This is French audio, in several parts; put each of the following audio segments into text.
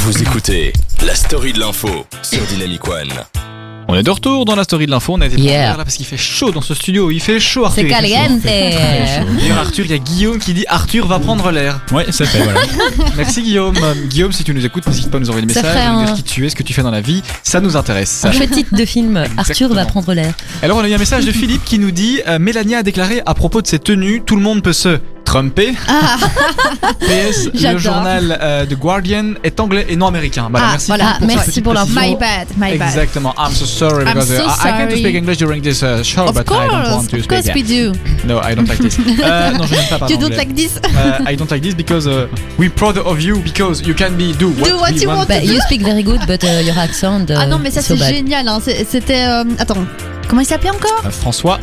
Vous écoutez la story de l'info sur Dynamic One. On est de retour dans la story de l'info. On a été Yeah. là parce qu'il fait chaud dans ce studio. Il fait chaud, Arthur. C'est il fait chaud. caliente. D'ailleurs, Arthur, il y a Guillaume qui dit Arthur va prendre l'air. Ouais, ça fait, voilà. Merci Guillaume. Euh, Guillaume, si tu nous écoutes, n'hésite pas à nous envoyer des Ça messages, ferait nous dire un- qui tu es, ce que tu fais dans la vie. Ça nous intéresse. Un chouette titre de film. Arthur va prendre l'air. Alors, on a eu un message de Philippe qui nous dit euh, Mélania a déclaré à propos de ses tenues Tout le monde peut se tromper. PS, le journal euh, The Guardian est anglais et non américain. Voilà, Ah, merci voilà. pour Ah, merci pour l'info. My bad, my bad. Exactement. I'm so sorry I'm because uh, so I, I can't sorry. speak English during this uh, show, Of but I don't want course, to of speak. course we do. No, I don't like this. Euh, non, je n'aime pas parler You don't anglais. like this? Uh, I don't like this because uh, we proud of you because you can be do what, Do what you want. want. Bah, you speak very good, but uh, your accent. uh, Ah non, mais ça is so c'est génial. hein. C'était. euh, Attends, comment il s'appelait encore? Euh, François,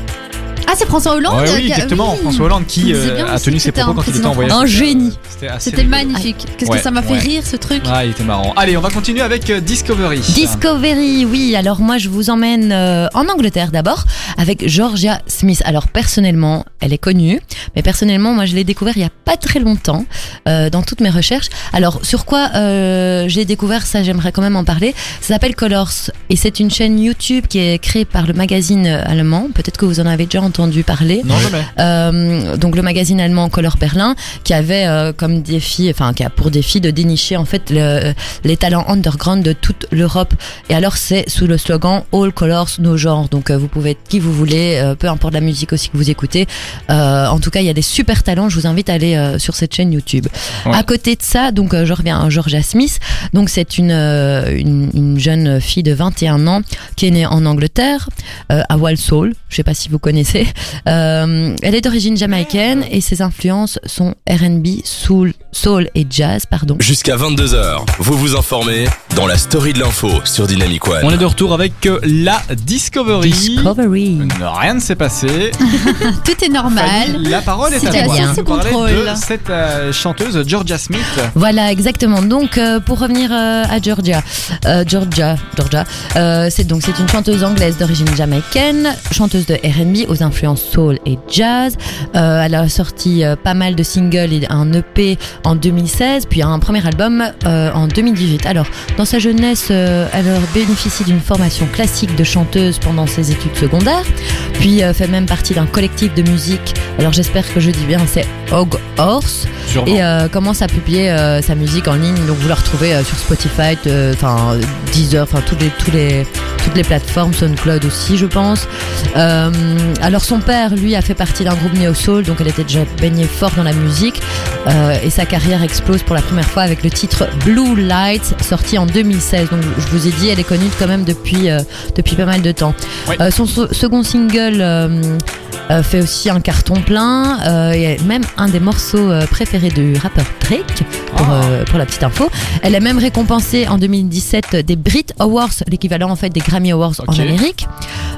Ah, c'est François Hollande Ouais, oui, exactement. oui. François Hollande qui euh, a tenu ses propos quand il était en voyage. Un génie. C'était magnifique. Qu'est-ce Ouais, que ça m'a fait ouais. rire ce truc Ah, il était marrant. Allez, on va continuer avec euh, Discovery. Discovery, oui. Alors moi, je vous emmène euh, en Angleterre d'abord avec Georgia Smith. Alors personnellement, elle est connue, mais personnellement, moi, je l'ai découvert il y a pas très longtemps euh, dans toutes mes recherches. Alors sur quoi j'ai découvert ça, j'aimerais quand même en parler. Ça s'appelle Colors et c'est une chaîne YouTube qui est créée par le magazine allemand. Peut-être que vous en avez déjà entendu parler. Non, jamais. Euh, donc le magazine allemand Color Berlin qui avait euh, comme défi, enfin qui a pour défi de dénicher en fait le- les talents underground de toute l'Europe. Et alors c'est sous le slogan All Colors No Genres. Donc euh, vous pouvez être qui vous voulez, euh, peu importe la musique aussi que vous écoutez. En tout cas il y a des super talents. Je vous invite à aller sur cette chaîne YouTube. Ouais. À côté de ça, donc je reviens à Georgia Smith. Donc c'est une, une une jeune fille de 21 ans qui est née en Angleterre euh, à Walsall. Je sais pas si vous connaissez. Euh, elle est d'origine jamaïcaine et ses influences sont R&B, soul, soul et jazz, pardon. Jusqu'à 22h, vous vous informez dans la story de l'info sur Dynamic One. On est de retour avec euh, la Discovery. Discovery. Non, Rien ne s'est passé. Tout est normal. Fanny, la parole est à Situation toi. sous Vous parlez contrôle. de cette euh, chanteuse Georgia Smith. Voilà, exactement. Donc, euh, pour revenir euh, à Georgia, euh, Georgia, Georgia, euh, c'est donc c'est une chanteuse anglaise d'origine jamaïcaine, chanteuse de R&B aux influences soul et jazz. Euh, elle a sorti euh, pas mal de singles et un EP en 2016, puis un premier album euh, en 2018. Alors, dans sa jeunesse, elle bénéficie d'une formation classique de chanteuse pendant ses études secondaires, puis fait même partie d'un collectif de musique. Alors, j'espère que je dis bien, c'est Hog Horse Sûrement. et commence à publier sa musique en ligne. Donc vous la retrouvez sur Spotify, enfin Deezer, enfin toutes les, tous les, toutes les plateformes, SoundCloud aussi, je pense. Euh, alors son père, lui, a fait partie d'un groupe néo soul, donc elle était déjà baignée fort dans la musique. Euh, et sa carrière explose pour la première fois avec le titre Blue Lights, sorti en 2016. Donc je vous ai dit, elle est connue quand même depuis euh, depuis pas mal de temps. Oui. Son so- second single. Euh, fait aussi un carton plein euh, et même un des morceaux euh, préférés du rappeur Drake pour, Ah. euh, pour la petite info. Elle est même récompensée en 2017 des Brit Awards, l'équivalent en fait des Grammy Awards en. Amérique.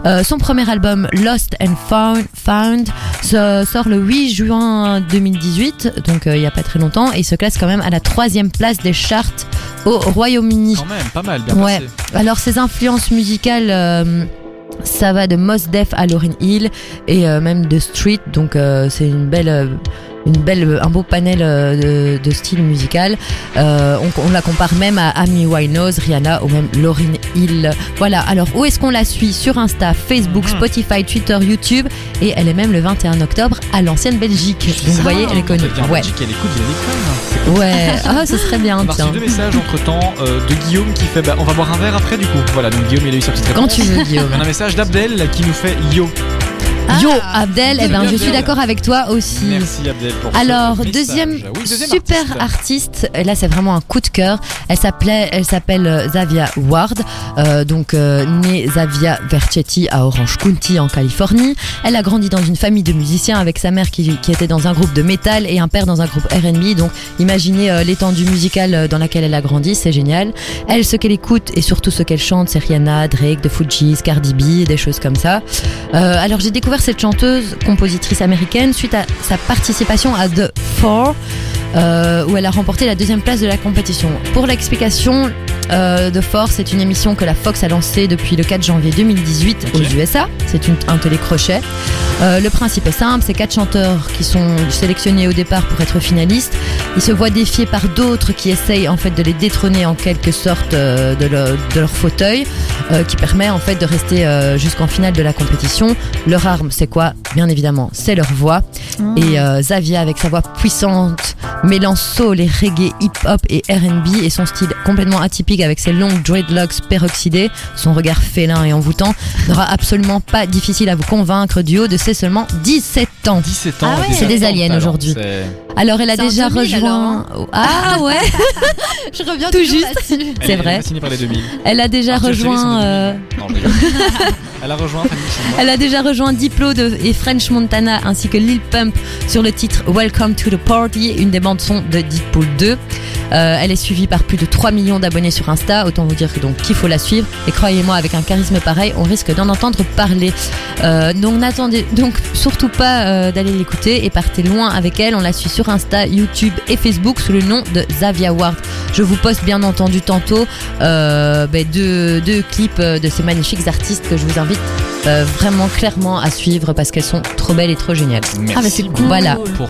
Euh, son premier album Lost and Found, Found se- sort le 8 juin 2018, donc euh, il y a pas très longtemps, et se classe quand même à la troisième place des charts au Royaume-Uni. Quand même, pas mal, bien Ouais. passé. Alors ses influences musicales, euh, ça va de Mos Def à Lauryn Hill et euh, même de Street, donc euh, c'est une belle, euh, une belle, un beau panel euh, de, de style musical. Euh, on, on la compare même à Amy Winehouse, Rihanna ou même Lauryn Hill. Voilà. Alors où est-ce qu'on la suit? Sur Insta, Facebook, Mhm. Spotify, Twitter, YouTube et elle est même le 21 octobre à l'ancienne Belgique. Donc vous voyez, elle est connue. Ouais, Belgique, elle écoute Dynamic One. ouais. Ah, ce serait bien. On a reçu deux messages entre temps de Guillaume qui fait bah, on va boire un verre après du coup. Voilà, donc Guillaume il a eu sa petite réponse. Quand tu veux, Guillaume. On a un message d'Abdel qui nous fait yo. Yo, Ah, Abdel, eh ben, je suis d'accord avec toi aussi. Merci Abdel pour Alors, deuxième, Oui, deuxième super artiste. artiste. et là c'est vraiment un coup de cœur. Elle s'appelait, elle s'appelle euh, Zavia Ward, euh, donc euh, née Zavia Vercetti à Orange County en Californie. Elle a grandi dans une famille de musiciens avec sa mère qui, qui était dans un groupe de métal et un père dans un groupe R&B. Donc imaginez euh, l'étendue musicale euh, dans laquelle elle a grandi, c'est génial. Elle, ce qu'elle écoute et surtout ce qu'elle chante, c'est Rihanna, Drake, The Fugees, Cardi B, des choses comme ça. Euh, alors j'ai découvert cette chanteuse, compositrice américaine, suite à sa participation à The Four, euh, où elle a remporté la deuxième place de la compétition. Pour l'explication, Euh, The Force, c'est une émission que la Fox a lancée depuis le 4 janvier 2018 Ok. aux USA. C'est une- un télécrochet. Euh, le principe est simple, c'est quatre chanteurs qui sont sélectionnés au départ pour être finalistes. Ils se voient défiés par d'autres qui essayent en fait de les détrôner en quelque sorte euh, de, leur, de leur fauteuil, euh, qui permet en fait de rester euh, jusqu'en finale de la compétition. Leur arme, c'est quoi? Bien évidemment, c'est leur voix. Et euh, Xavier, avec sa voix puissante, mêlant soul et reggae, hip-hop et R&B, et son style complètement atypique avec ses longues dreadlocks peroxydées, son regard félin et envoûtant, n'aura absolument pas difficile à vous convaincre du haut de ses seulement 17 ans. 17 ans. Ah ouais. C'est des aliens aujourd'hui. Alors elle a déjà 2000 rejoint... Ah ouais Je reviens Tout toujours juste. C'est est vrai. fascinée par les 2000. Elle a déjà Arthur rejoint... en euh, 2000. Non, je rigole. Elle a déjà rejoint Diplo et French Montana ainsi que Lil Pump sur le titre Welcome to the Party, une des bandes son de Deadpool 2. Euh, elle est suivie par plus de 3 millions d'abonnés sur Insta, autant vous dire que donc qu'il faut la suivre. Et croyez-moi, avec un charisme pareil, on risque d'en entendre parler. Euh, donc n'attendez donc surtout pas euh, d'aller l'écouter et partez loin avec elle. On la suit sur Insta, YouTube et Facebook sous le nom de Zavia Ward. Je vous poste bien entendu tantôt euh, ben, deux, deux clips de ces magnifiques artistes que je vous invite euh, vraiment clairement à suivre parce qu'elles sont trop belles et trop géniales. Merci Ah, mais c'est cool. Voilà. pour